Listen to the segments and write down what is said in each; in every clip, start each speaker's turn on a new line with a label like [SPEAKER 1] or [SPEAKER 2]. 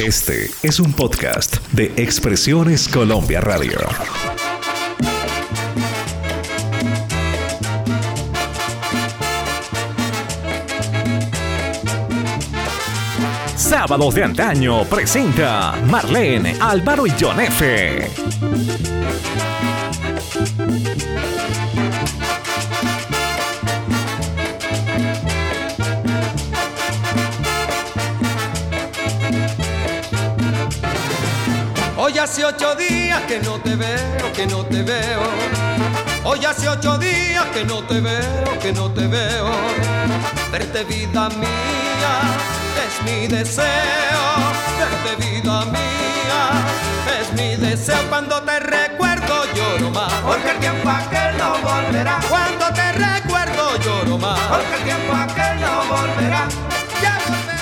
[SPEAKER 1] Este es un podcast de Expresiones Colombia Radio. Sábados de antaño presenta Marlene, Álvaro y John F.
[SPEAKER 2] hace ocho días que no te veo, que no te veo. Hoy hace ocho días que no te veo, que no te veo. Verte vida mía es mi deseo. Verte vida mía es mi deseo. Cuando te recuerdo lloro más. Porque el tiempo aquel no volverá. Cuando te recuerdo lloro más. Porque el tiempo aquel no volverá.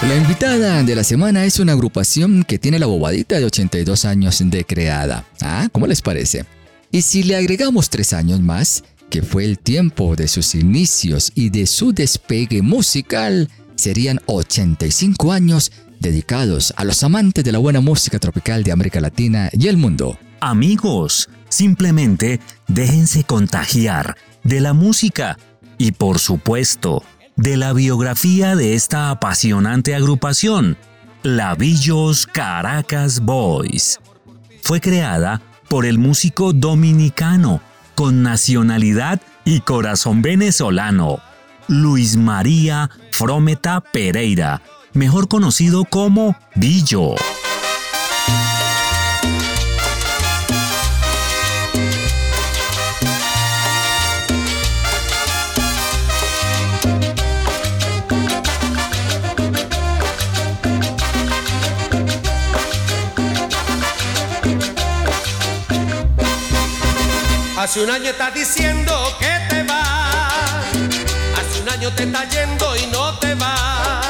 [SPEAKER 3] La invitada de la semana es una agrupación que tiene la bobadita de 82 años de creada. Ah, ¿cómo les parece? Y si le agregamos tres años más, que fue el tiempo de sus inicios y de su despegue musical, serían 85 años dedicados a los amantes de la buena música tropical de América Latina y el mundo.
[SPEAKER 1] Amigos, simplemente déjense contagiar de la música y por supuesto de la biografía de esta apasionante agrupación, la Villos Caracas Boys. Fue creada por el músico dominicano con nacionalidad y corazón venezolano, Luis María Frometa Pereira, mejor conocido como Villo.
[SPEAKER 2] Hace un año estás diciendo que te vas. Hace un año te está yendo y no te vas.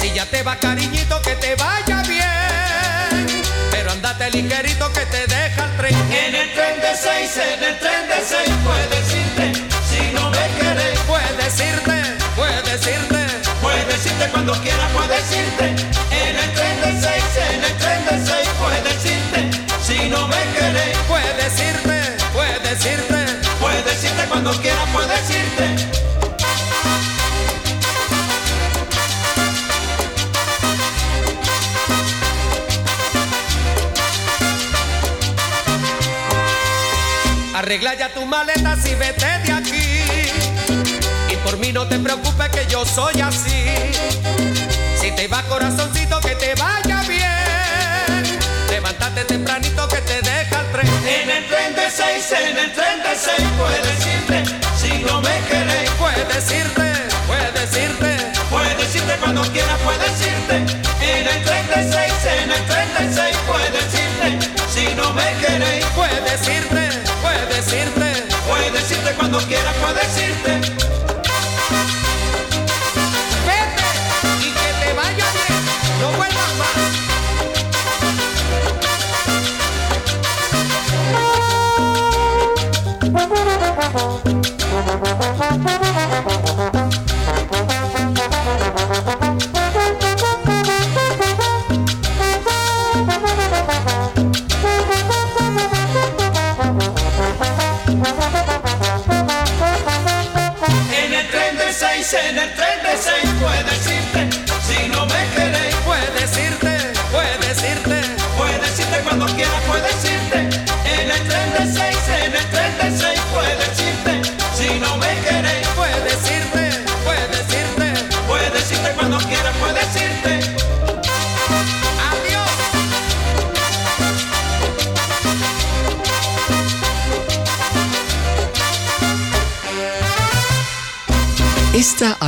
[SPEAKER 2] Si ya te va cariñito, que te vaya bien. Pero andate ligerito que te deja el tren.
[SPEAKER 4] En el tren de seis, en el tren de seis, puedes irte. Si no me quieres,
[SPEAKER 2] puedes irte, puedes irte.
[SPEAKER 4] Puedes irte cuando quieras, puedes irte. Cuando quieras, puedes irte.
[SPEAKER 2] Arregla ya tus maletas y vete de aquí. Y por mí no te preocupes que yo soy así. Si te va corazoncito, que te vaya bien. 36,
[SPEAKER 4] en el 36 puedes irte, si no me querés.
[SPEAKER 2] Puedes irte, puedes irte.
[SPEAKER 4] Puedes irte cuando quieras, puedes irte. En el 36, en el 36 puedes irte, si no me querés.
[SPEAKER 2] Puedes irte, puedes irte.
[SPEAKER 4] Puedes irte cuando quieras, puedes irte.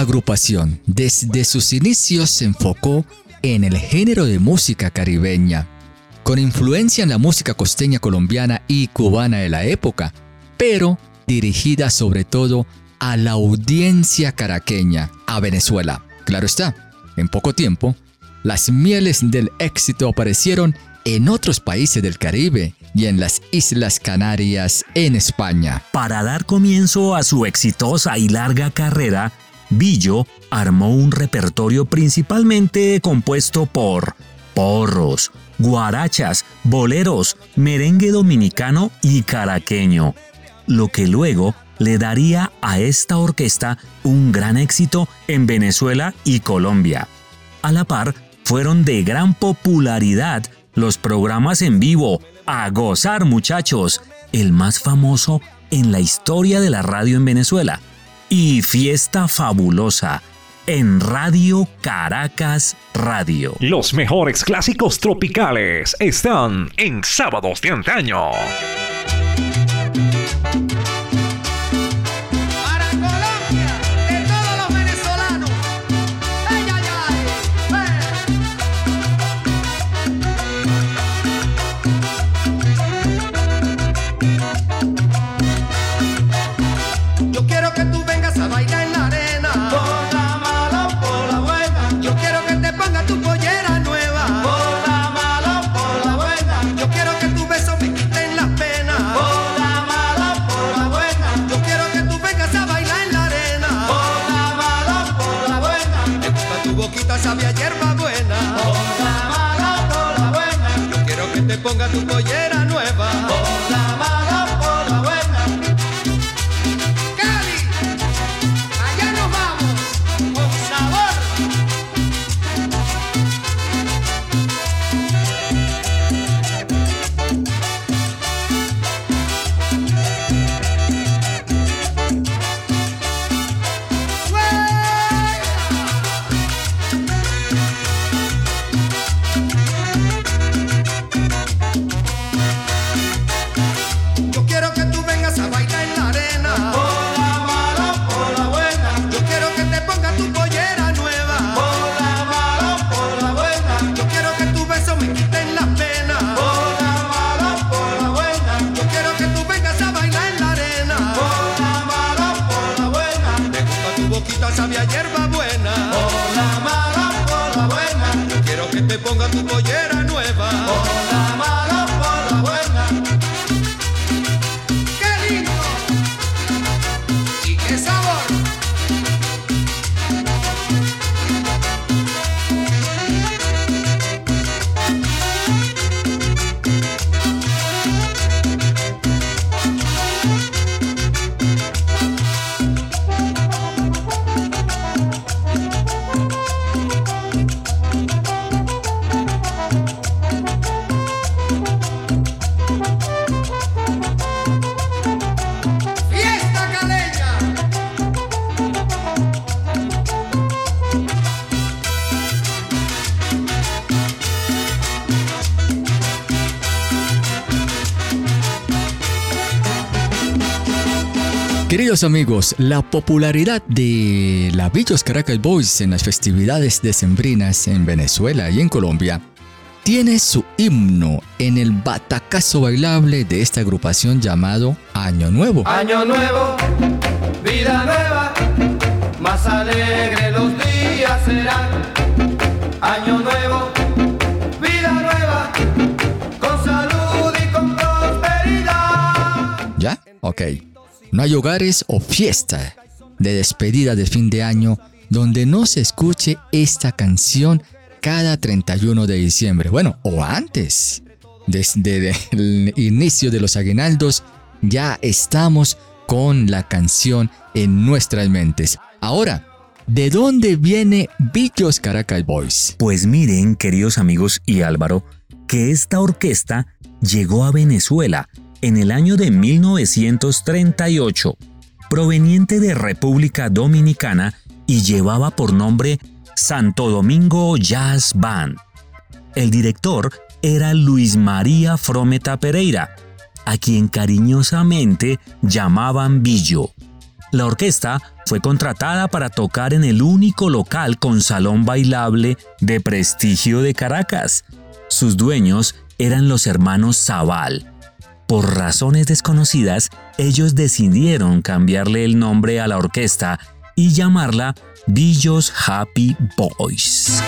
[SPEAKER 3] Agrupación desde sus inicios se enfocó en el género de música caribeña, con influencia en la música costeña colombiana y cubana de la época, pero dirigida sobre todo a la audiencia caraqueña, a Venezuela. Claro está, en poco tiempo, las mieles del éxito aparecieron en otros países del Caribe y en las Islas Canarias en España.
[SPEAKER 1] Para dar comienzo a su exitosa y larga carrera, Billo armó un repertorio principalmente compuesto por
[SPEAKER 5] porros, guarachas, boleros, merengue dominicano y caraqueño, lo que luego le daría a esta orquesta un gran éxito en Venezuela y Colombia. A la par, fueron de gran popularidad los programas en vivo A Gozar Muchachos, el más famoso en la historia de la radio en Venezuela, y Fiesta Fabulosa, en Radio Caracas Radio.
[SPEAKER 1] Los mejores clásicos tropicales están en sábados de antaño.
[SPEAKER 2] Tu pollera
[SPEAKER 3] Queridos amigos, la popularidad de la Villos Caracas Boys en las festividades decembrinas en Venezuela y en Colombia tiene su himno en el batacazo bailable de esta agrupación llamado Año Nuevo.
[SPEAKER 2] Año Nuevo, vida nueva, más alegre los días serán. Año Nuevo, vida nueva, con salud y con prosperidad.
[SPEAKER 3] ¿Ya? Ok. No hay hogares o fiesta de despedida de fin de año donde no se escuche esta canción cada 31 de diciembre. Bueno, o antes. Desde el inicio de los aguinaldos ya estamos con la canción en nuestras mentes. Ahora, ¿de dónde viene Villos Caracas Boys?
[SPEAKER 5] Pues miren, queridos amigos y Álvaro, que esta orquesta llegó a Venezuela en el año de 1938, proveniente de República Dominicana y llevaba por nombre Santo Domingo Jazz Band. El director era Luis María Frometa Pereira, a quien cariñosamente llamaban Billo. La orquesta fue contratada para tocar en el único local con salón bailable de prestigio de Caracas. Sus dueños eran los hermanos Zaval, por razones desconocidas, ellos decidieron cambiarle el nombre a la orquesta y llamarla Billos Happy Boys.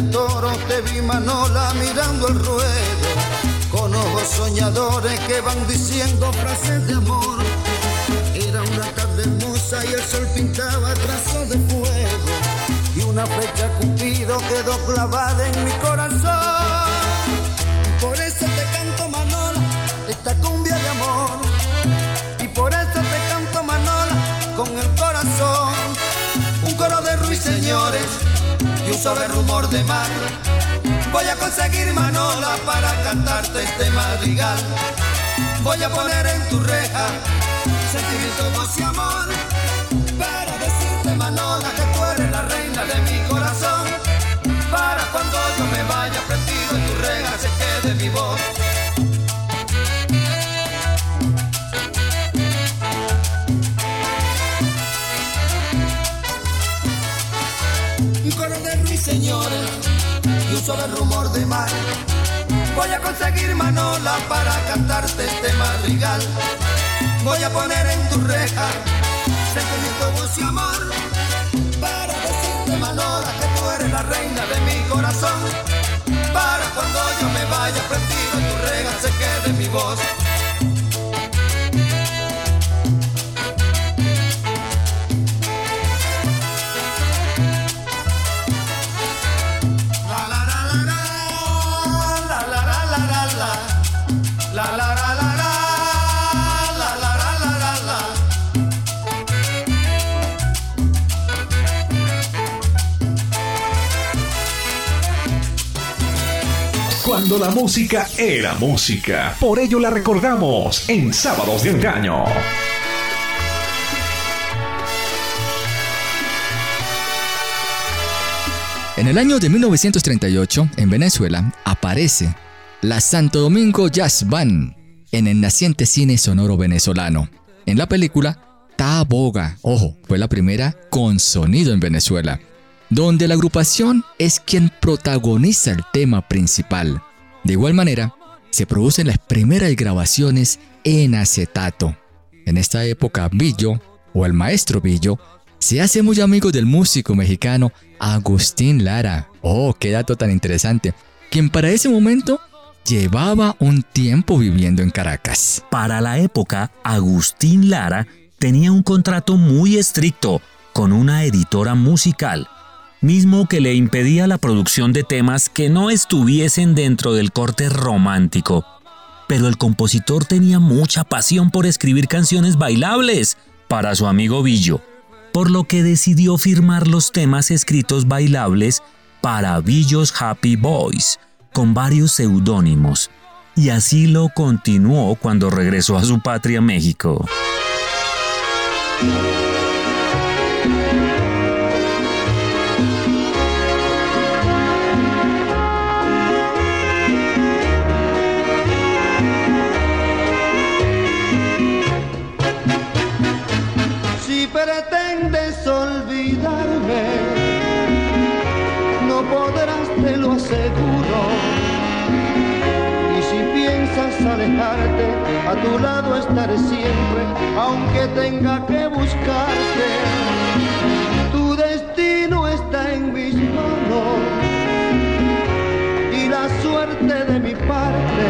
[SPEAKER 6] De toro te vi Manola mirando el ruedo, con ojos soñadores que van diciendo frases de amor. Era una tarde hermosa y el sol pintaba trazos de fuego, y una fecha cupido quedó clavada en mi corazón. Y un suave rumor de mar. Voy a conseguir Manola para cantarte este madrigal. Voy a poner en tu reja sentimiento, voz y amor. Un coro de ruiseñores y un solo rumor de mar. Voy a conseguir Manola para cantarte este madrigal. Voy a poner en tu reja sentimiento, voz y amor. Para decirte Manola que tú eres la reina de mi corazón. Para cuando yo me vaya prendido en tu reja se quede mi voz. La
[SPEAKER 1] música era música. Por ello la recordamos en Sábados de Engaño.
[SPEAKER 3] En el año de 1938, en Venezuela, aparece la Santo Domingo Jazz Band en el naciente cine sonoro venezolano. En la película Taboga, ojo, fue la primera con sonido en Venezuela, donde la agrupación es quien protagoniza el tema principal. De igual manera, se producen las primeras grabaciones en acetato. En esta época, Billo, o el maestro Billo, se hace muy amigo del músico mexicano Agustín Lara. Oh, qué dato tan interesante. Quien para ese momento llevaba un tiempo viviendo en Caracas.
[SPEAKER 5] Para la época, Agustín Lara tenía un contrato muy estricto con una editora musical, mismo que le impedía la producción de temas que no estuviesen dentro del corte romántico. Pero el compositor tenía mucha pasión por escribir canciones bailables para su amigo Billo, por lo que decidió firmar los temas escritos bailables para Billo's Happy Boys, con varios seudónimos, y así lo continuó cuando regresó a su patria México.
[SPEAKER 6] A tu lado estaré siempre, aunque tenga que buscarte. Tu destino está en mis manos y la suerte de mi parte.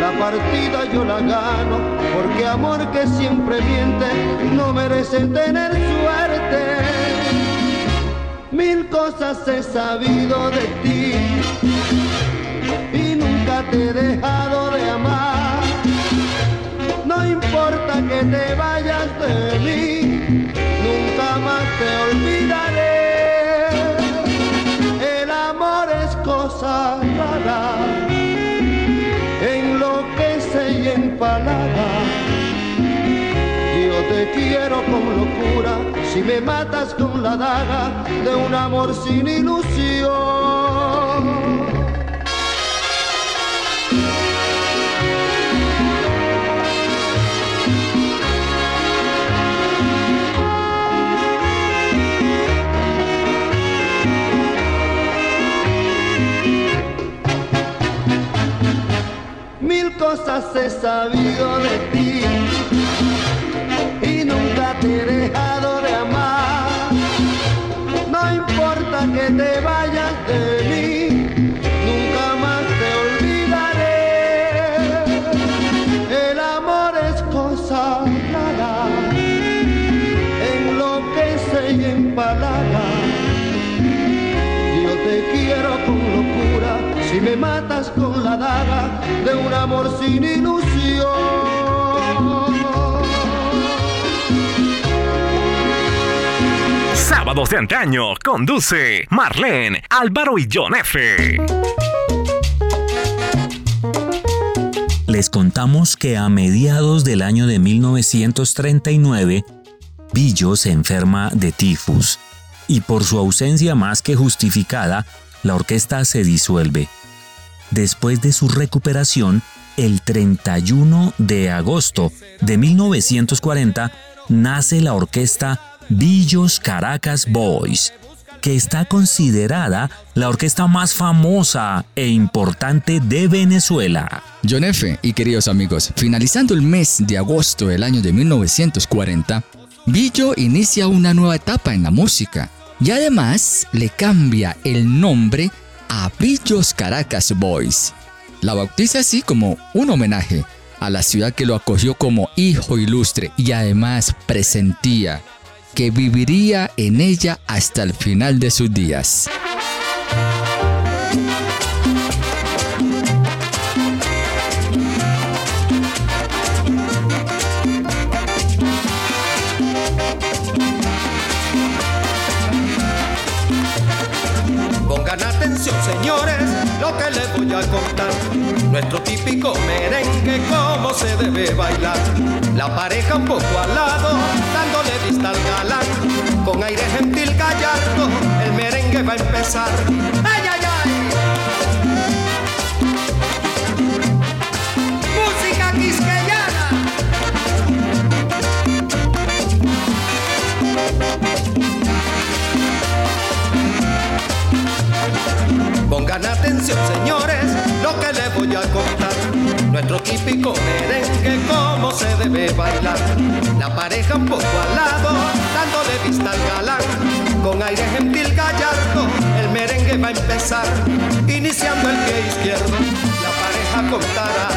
[SPEAKER 6] La partida yo la gano, porque amor que siempre miente no merece tener suerte. Mil cosas he sabido de ti te he dejado de amar. No importa que te vayas de mí, nunca más te olvidaré. El amor es cosa rara enloquece y empalaga. Yo te quiero con locura, si me matas con la daga de un amor sin ilusión. Cosas he sabido de ti y nunca te he dejado de amar. No importa
[SPEAKER 2] que te vayas de mí, nunca más te olvidaré. El amor es cosa rara, enloquece y empalaga. Yo te quiero con locura, si me matas con la daga de un amor sin ilusión.
[SPEAKER 1] Sábados de antaño conduce Marlene, Álvaro y John F.
[SPEAKER 5] Les contamos que a mediados del año de 1939, Billo se enferma de tifus y por su ausencia más que justificada, la orquesta se disuelve. Después de su recuperación, el 31 de agosto de 1940, nace la orquesta Billos Caracas Boys, que está considerada la orquesta más famosa e importante de Venezuela.
[SPEAKER 3] John F. y queridos amigos, finalizando el mes de agosto del año de 1940, Billo inicia una nueva etapa en la música y además le cambia el nombre a Caracas Boys. La bautiza así como un homenaje a la ciudad que lo acogió como hijo ilustre y además presentía que viviría en ella hasta el final de sus días.
[SPEAKER 2] A contar. Nuestro típico merengue, cómo se debe bailar. La pareja un poco al lado, dándole vista al galán. Con aire gentil gallardo, el merengue va a empezar. ¡Ay, ay, ay! Música quisqueyana. Pongan atención, señores, Nuestro típico merengue, cómo se debe bailar. La pareja un poco al lado, dándole vista al galán. Con aire gentil gallardo, el merengue va a empezar. Iniciando el pie izquierdo, la pareja contará.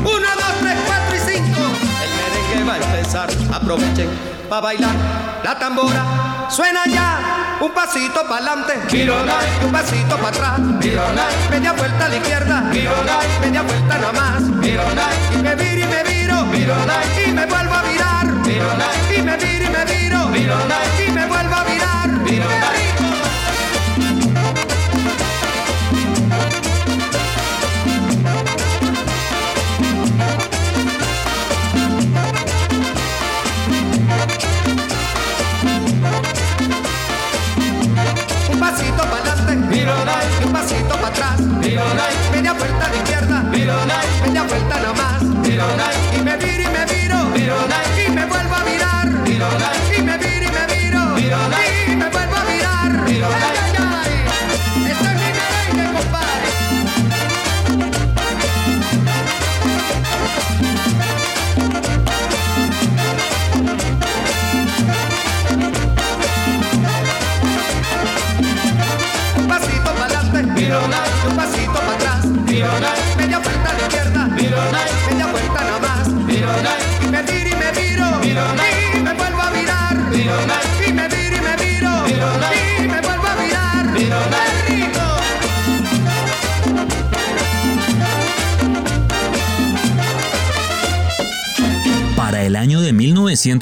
[SPEAKER 2] Uno, dos, tres, cuatro y cinco. El merengue va a empezar. Aprovechen para bailar la tambora. Suena ya, un pasito para adelante, un pasito para atrás, media vuelta a la izquierda, media vuelta nada más,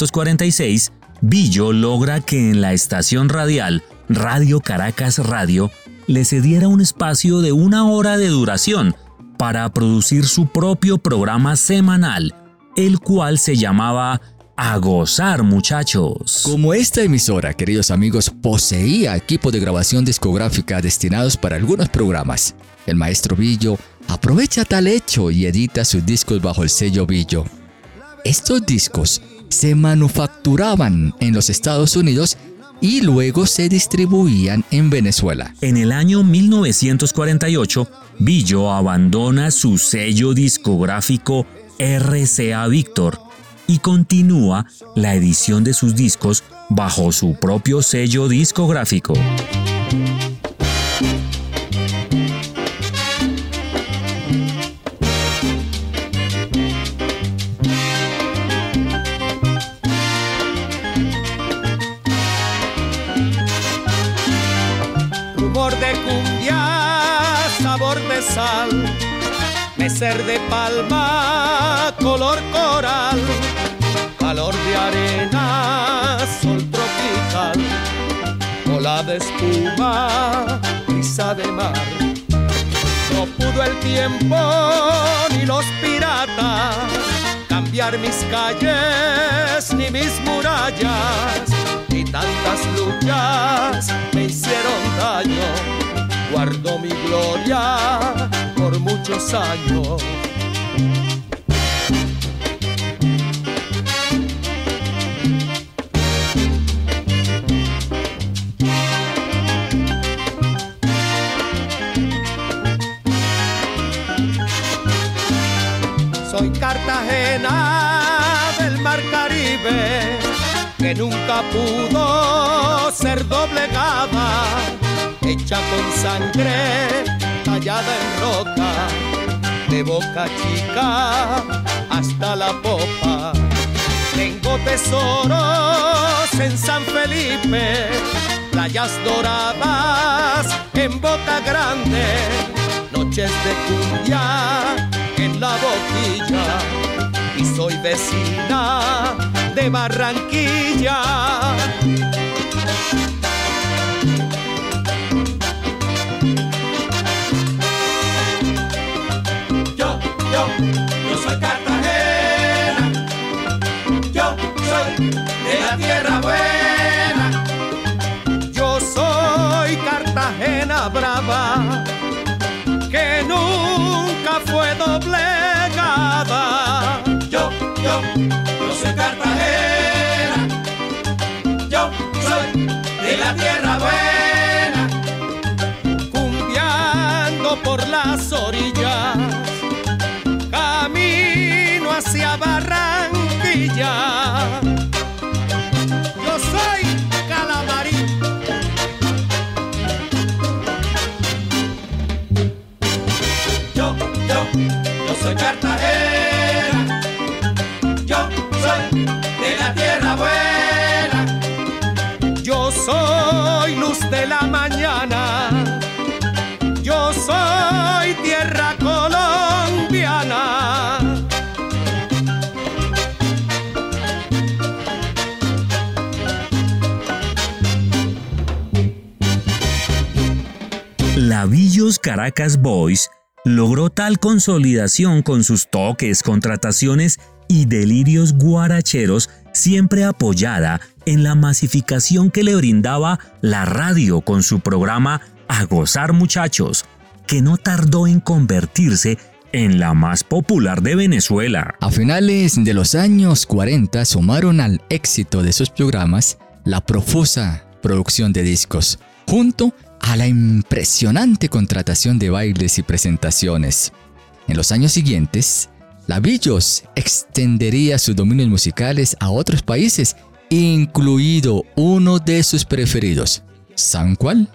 [SPEAKER 5] 1946, Billo logra que en la estación radial Radio Caracas Radio le cediera un espacio de una hora de duración para producir su propio programa semanal, el cual se llamaba A Gozar Muchachos.
[SPEAKER 3] Como esta emisora, queridos amigos, poseía equipo de grabación discográfica destinados para algunos programas, el maestro Billo aprovecha tal hecho y edita sus discos bajo el sello Billo. Estos discos se manufacturaban en los Estados Unidos y luego se distribuían en Venezuela.
[SPEAKER 5] En el año 1948, Billo abandona su sello discográfico RCA Victor y continúa la edición de sus discos bajo su propio sello discográfico.
[SPEAKER 2] Sal, meser de palma, color coral, calor de arena, sol tropical, ola de espuma, brisa de mar. No pudo el tiempo ni los piratas cambiar mis calles ni mis murallas tantas luchas me hicieron daño. Guardo mi gloria por muchos años. Soy Cartagena del Mar Caribe que nunca pudo ser doblegada, hecha con sangre tallada en roca, de boca chica hasta la popa. Tengo tesoros en San Felipe, playas doradas en Boca Grande, noches de cumbia en la boquilla y soy vecina de Barranquilla.
[SPEAKER 4] Yo, soy Cartagena. Yo soy de la tierra buena.
[SPEAKER 2] cumbiando por las orillas,
[SPEAKER 5] Caracas Boys logró tal consolidación con sus toques, contrataciones y delirios guaracheros, siempre apoyada en la masificación que le brindaba la radio con su programa A Gozar Muchachos, que no tardó en convertirse en la más popular de Venezuela.
[SPEAKER 3] A finales de los años 40 sumaron al éxito de sus programas la profusa producción de discos, junto a la impresionante contratación de bailes y presentaciones. En los años siguientes, Lavillos extendería sus dominios musicales a otros países, incluido uno de sus preferidos. ¿San cuál?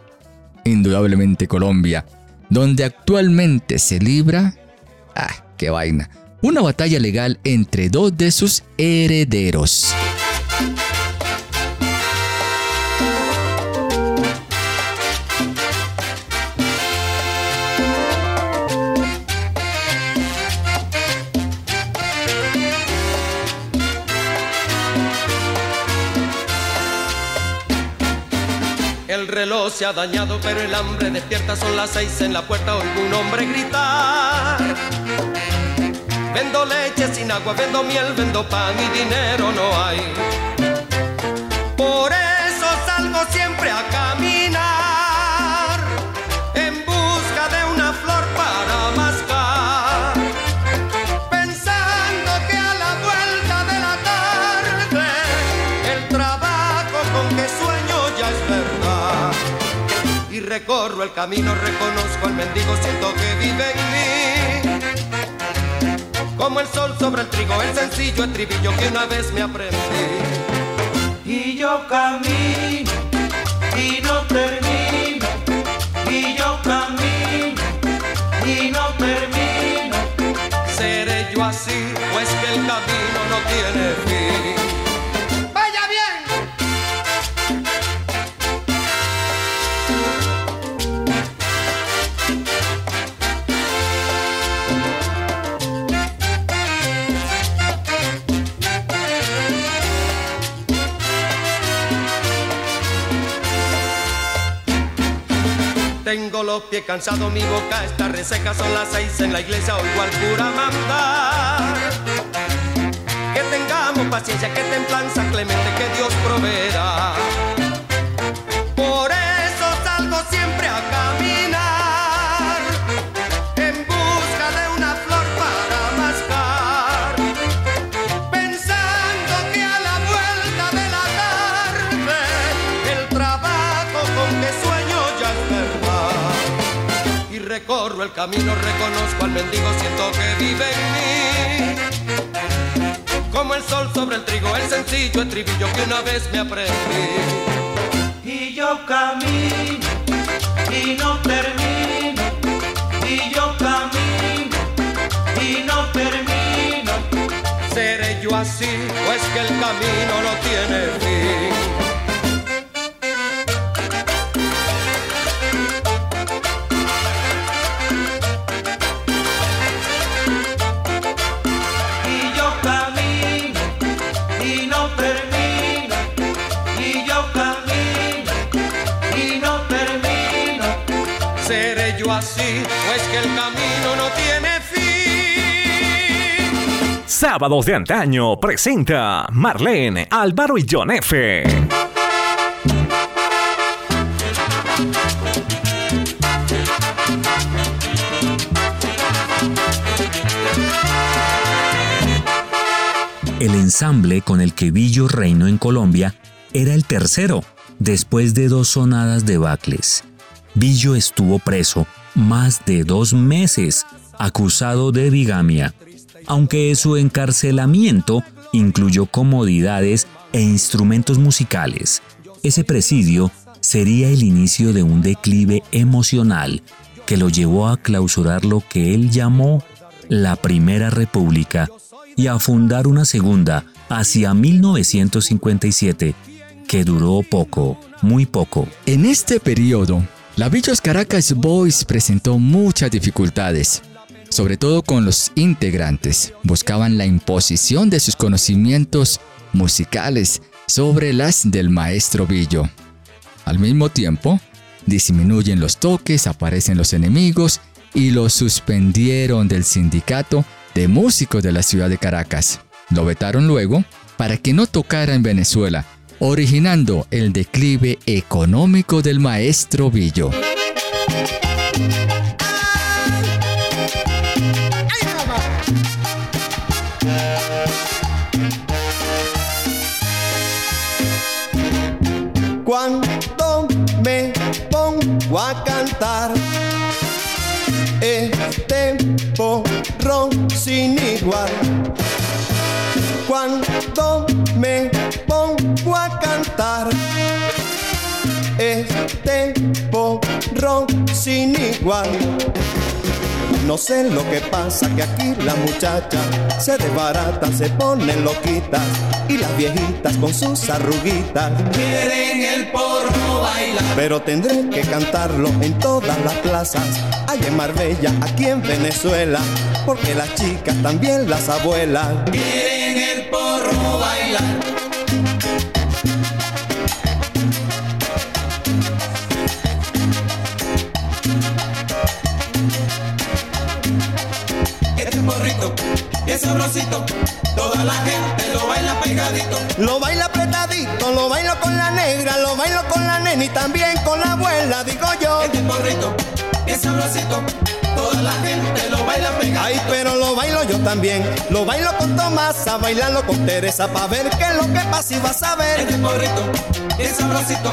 [SPEAKER 3] Indudablemente Colombia, donde actualmente se libra... ¡Ah, qué vaina! Una batalla legal entre dos de sus herederos.
[SPEAKER 2] Reloj se ha dañado, pero el hambre despierta. Son las seis en la puerta, oigo un hombre gritar. Vendo leche sin agua, vendo miel, vendo pan y dinero no hay. Por eso salgo siempre a caminar en busca de una flor para mascar. Pensando que a la vuelta de la tarde el trabajo con que sueño ya es verdad. Recorro el camino, reconozco al mendigo, siento que vive en mí. Como el sol sobre el trigo, el sencillo estribillo que una vez me aprendí.
[SPEAKER 4] Y yo camino y no termino. Y yo camino y no termino.
[SPEAKER 2] Seré yo así, pues que el camino no tiene fin. Tengo los pies cansados, mi boca está reseca, son las seis en la iglesia, oigo al cura mandar. Que tengamos paciencia, que templanza clemente, que Dios proveerá. Camino, reconozco al mendigo, siento que vive en mí. Como el sol sobre el trigo, el sencillo estribillo que una vez me aprendí.
[SPEAKER 4] Y yo camino y no termino. Y yo camino y no termino.
[SPEAKER 2] ¿Seré yo así o es que el camino no tiene fin?
[SPEAKER 1] Sábados de antaño presenta Marlene, Álvaro y John F.
[SPEAKER 5] El ensamble con el que Villo reinó en Colombia era el tercero, después de dos sonadas de Bacles. Villo estuvo preso más de dos meses, acusado de bigamia, aunque su encarcelamiento incluyó comodidades e instrumentos musicales. Ese presidio sería el inicio de un declive emocional que lo llevó a clausurar lo que él llamó la Primera República y a fundar una segunda hacia 1957, que duró poco, muy poco.
[SPEAKER 3] En este periodo, la Villos Caracas Boys presentó muchas dificultades, sobre todo con los integrantes. Buscaban la imposición de sus conocimientos musicales sobre las del maestro Villo. Al mismo tiempo, disminuyen los toques, aparecen los enemigos y lo suspendieron del sindicato de músicos de la ciudad de Caracas. Lo vetaron luego para que no tocara en Venezuela, originando el declive económico del maestro Villo.
[SPEAKER 2] Cuando me pongo a cantar este porrón sin igual. Cuando me pongo a cantar este porrón sin igual. No sé lo que pasa, que aquí las muchachas se desbaratan, se ponen loquitas y las viejitas con sus arruguitas.
[SPEAKER 4] Quieren el porno bailar.
[SPEAKER 2] Pero tendré que cantarlo en todas las plazas, allá en Marbella, aquí en Venezuela, porque las chicas también las abuelas.
[SPEAKER 4] Quieren el porno bailar. Sabrosito, toda la gente lo baila pegadito.
[SPEAKER 2] Lo baila apretadito, lo bailo con la negra, lo bailo con la nena y también con la abuela, digo yo.
[SPEAKER 4] Este porrito es sabrosito, toda la gente lo baila pegadito.
[SPEAKER 2] Ay, pero lo bailo yo también, lo bailo con Tomasa, bailando con Teresa, pa' ver qué es lo que pasa y vas a ver.
[SPEAKER 4] Este porrito es sabrosito,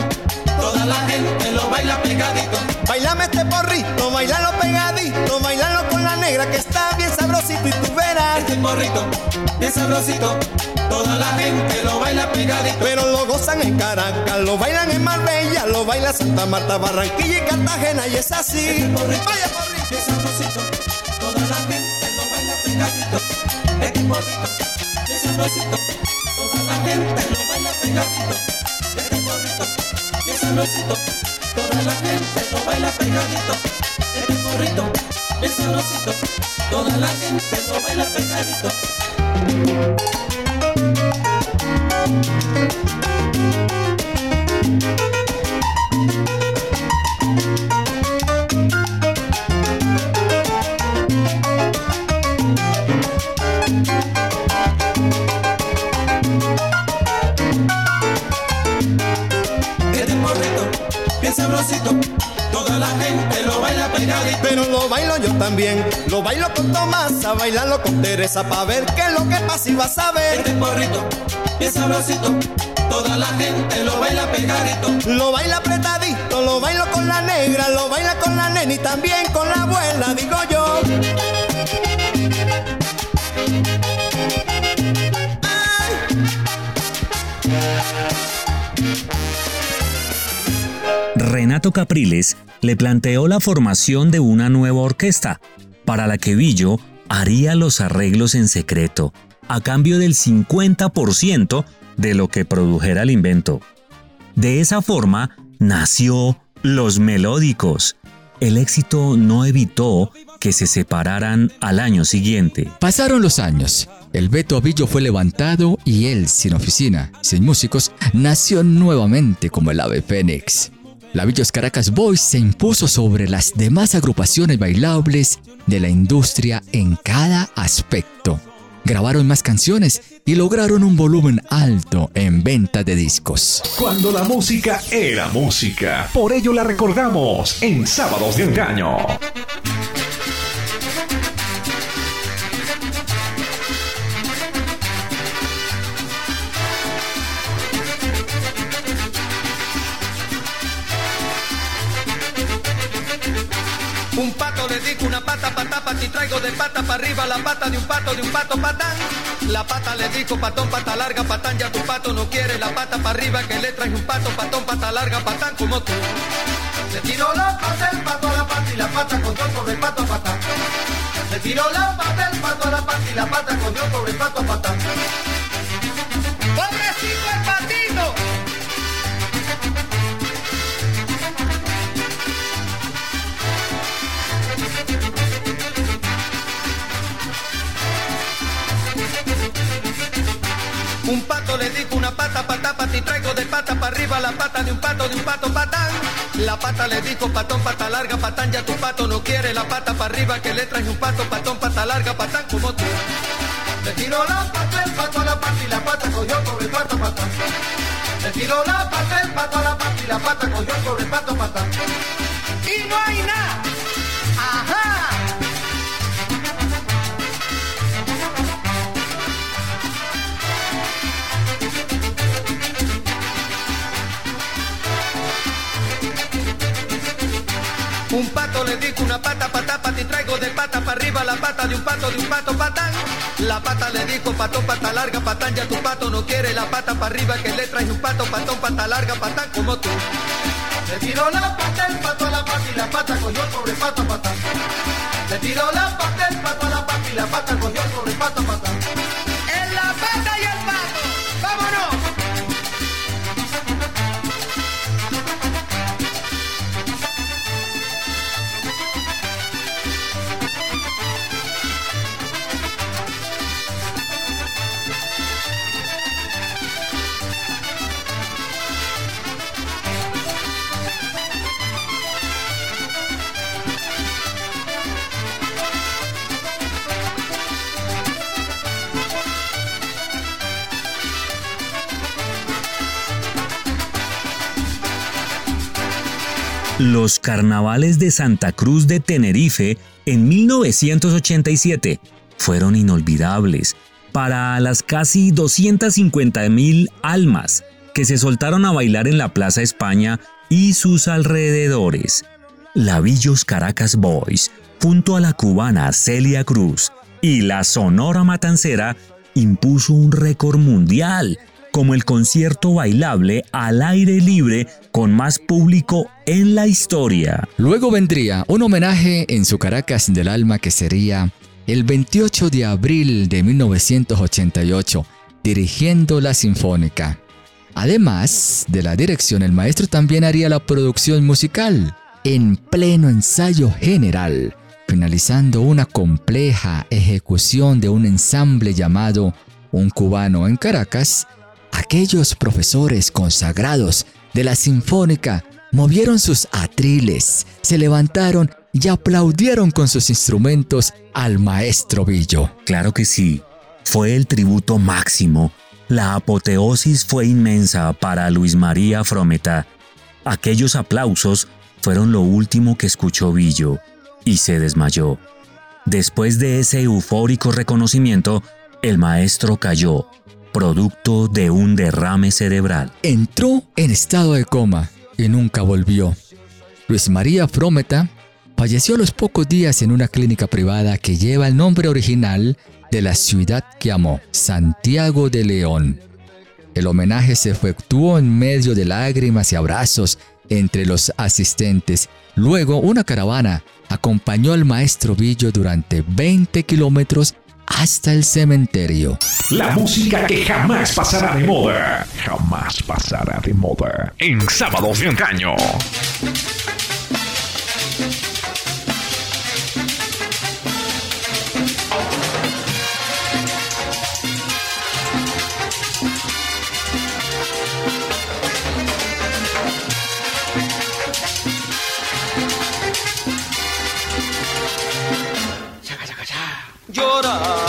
[SPEAKER 4] toda la gente lo baila pegadito.
[SPEAKER 2] Bailame este porrito, bailalo pegadito, bailalo con la negra que está bien sabrosito y tú verás.
[SPEAKER 4] Este porrito es sabrosito, toda la gente lo baila pegadito.
[SPEAKER 2] Pero lo gozan en Caracas, lo bailan en Marbella, lo baila Santa Marta, Barranquilla y Cartagena y es así.
[SPEAKER 4] Este porrito
[SPEAKER 2] Vaya porrito.
[SPEAKER 4] es sabrosito, toda la gente lo baila pegadito. Este porrito es sabrosito, toda la gente lo baila pegadito. Este porrito es sabrosito, toda la gente lo baila pegadito. Este porrito es sabrosito, toda la gente lo baila pegadito.
[SPEAKER 2] También, lo bailo con Tomasa, bailalo con Teresa pa' ver qué es lo que pasa y vas a ver.
[SPEAKER 4] Este porrito, bien sabrosito, toda la gente lo baila pegadito.
[SPEAKER 2] Lo baila apretadito, lo bailo con la negra, lo baila con la nena y también con la abuela, digo yo.
[SPEAKER 5] Renato Capriles le planteó la formación de una nueva orquesta, para la que Villo haría los arreglos en secreto, a cambio del 50% de lo que produjera el invento. De esa forma nació Los Melódicos. El éxito no evitó que se separaran al año siguiente.
[SPEAKER 3] Pasaron los años. El veto a Villo fue levantado y él, sin oficina, sin músicos, nació nuevamente como el ave fénix. La Villos Caracas Boys se impuso sobre las demás agrupaciones bailables de la industria en cada aspecto. Grabaron más canciones y lograron un volumen alto en venta de discos.
[SPEAKER 1] Cuando la música era música, por ello la recordamos en Sábados de Engaño.
[SPEAKER 2] Un pato le dijo una pata, pata, pati, traigo de pata para arriba la pata de un pato, de un pato, patán. La pata le dijo patón, pata larga, patán, ya tu pato no quiere la pata para arriba que le trae un pato, patón, pata larga, patán como tú. Le tiró la pata, el pato a la pata y la pata cogió sobre el pato a patán. Le tiró la pata, el pato a la pata y la pata cogió sobre el pato a patán. ¡Pobrecito el! Un pato le dijo una pata, pata, pati, traigo de pata para arriba la pata de un pato, de un pato, patán. La pata le dijo patón, pata larga, patán, ya tu pato no quiere la pata para arriba que le trae un pato, patón, pata larga, patán como tú. Le tiró la pata, el pato a la pata y la pata cogió sobre el pato, patán. Le tiró la pata, el pato a la pata y la pata cogió sobre el pato, patán. Y no hay nada. Un pato le dijo una pata, pata, pati, traigo de pata para arriba la pata de un pato, de un pato, patán. La pata le dijo patón, pata larga, patán, ya tu pato no quiere la pata para arriba que le trae un pato, patón, pata larga, patán, como tú. Le tiró la pata, el pato a la pata y la pata cogió el pato, patán. Le tiró la pata, el pato a la pata y la pata cogió el pato, patán. En la pata y el pato, vámonos.
[SPEAKER 5] Los carnavales de Santa Cruz de Tenerife en 1987 fueron inolvidables para las casi 250.000 almas que se soltaron a bailar en la Plaza España y sus alrededores. La Villos Caracas Boys, junto a la cubana Celia Cruz y la Sonora Matancera, impuso un récord mundial como el concierto bailable al aire libre con más público en la historia.
[SPEAKER 3] Luego vendría un homenaje en su Caracas del Alma que sería el 28 de abril de 1988, dirigiendo la Sinfónica. Además de la dirección, el maestro también haría la producción musical en pleno ensayo general, finalizando una compleja ejecución de un ensamble llamado Un cubano en Caracas. Aquellos profesores consagrados de la Sinfónica movieron sus atriles, se levantaron y aplaudieron con sus instrumentos al maestro Villo.
[SPEAKER 5] Claro que sí, fue el tributo máximo. La apoteosis fue inmensa para Luis María Frometa. Aquellos aplausos fueron lo último que escuchó Billo y se desmayó. Después de ese eufórico reconocimiento, el maestro cayó, producto de un derrame cerebral.
[SPEAKER 3] Entró en estado de coma y nunca volvió. Luis María Frometa falleció a los pocos días en una clínica privada que lleva el nombre original de la ciudad que amó, Santiago de León. El homenaje se efectuó en medio de lágrimas y abrazos entre los asistentes. Luego, una caravana acompañó al maestro Villo durante 20 kilómetros hasta el cementerio.
[SPEAKER 1] La música que jamás pasará de moda. Jamás pasará de moda. En sábados de antaño.
[SPEAKER 2] Llorar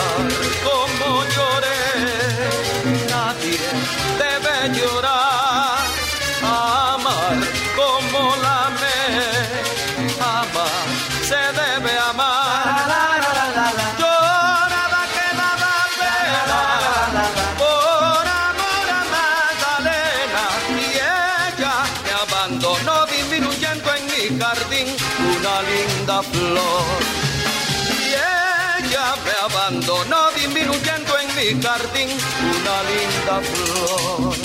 [SPEAKER 2] mi una linda flor.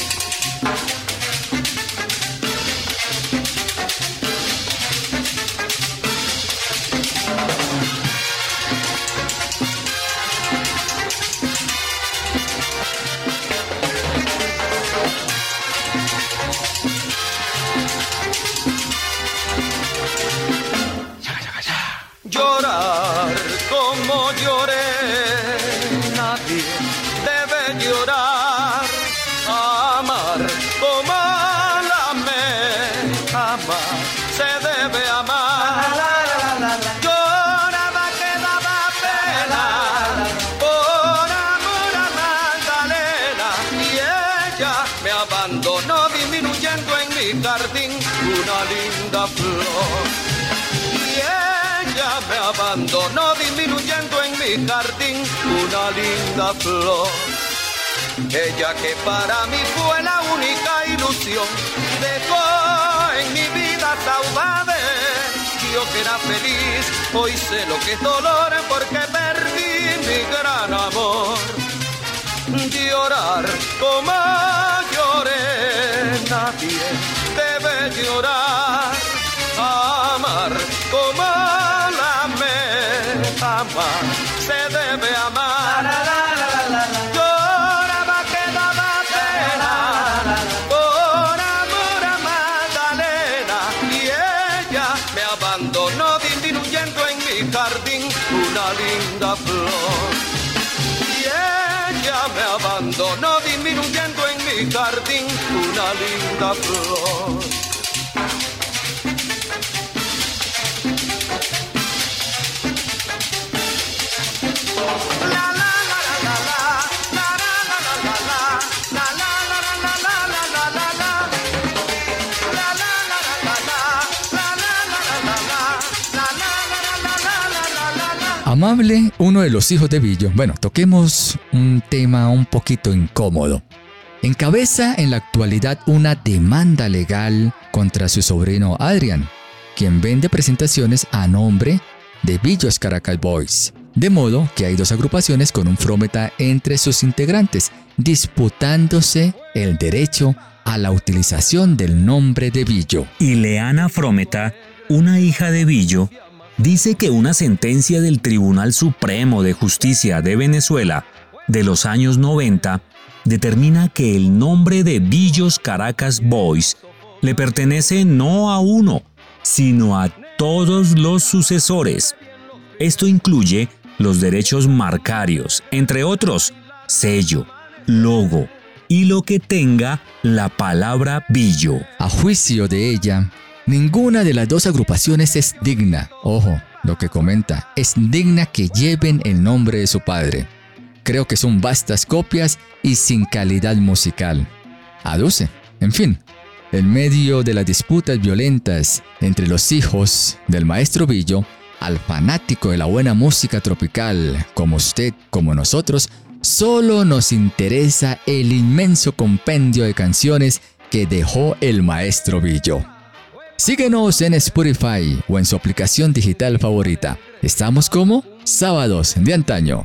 [SPEAKER 2] llorar como lloré. Mi jardín una linda flor. Ella que para mí fue la única ilusión, dejó en mi vida saudades. Yo que era feliz, hoy sé lo que es dolor porque perdí mi gran amor. Llorar como
[SPEAKER 3] Amable, uno de los hijos de Billo. Bueno, toquemos un tema un poquito incómodo. Encabeza en la actualidad una demanda legal contra su sobrino Adrian, quien vende presentaciones a nombre de Billos Caracas Boys. De modo que hay dos agrupaciones con un frómeta entre sus integrantes, disputándose el derecho a la utilización del nombre de Billo.
[SPEAKER 5] Y Leana Frometa, una hija de Billo, dice que una sentencia del Tribunal Supremo de Justicia de Venezuela de los años 90 determina que el nombre de Billos Caracas Boys le pertenece no a uno, sino a todos los sucesores. Esto incluye los derechos marcarios, entre otros, sello, logo y lo que tenga la palabra Billo.
[SPEAKER 3] A juicio de ella, ninguna de las dos agrupaciones es digna. Ojo, lo que comenta, es digna que lleven el nombre de su padre. Creo que son vastas copias y sin calidad musical. Aduce. En fin, En medio de las disputas violentas entre los hijos del maestro Billo, al fanático de la buena música tropical, como usted, como nosotros, solo nos interesa el inmenso compendio de canciones que dejó el maestro Billo. Síguenos en Spotify o en su aplicación digital favorita. Estamos como
[SPEAKER 2] Sábados de Antaño.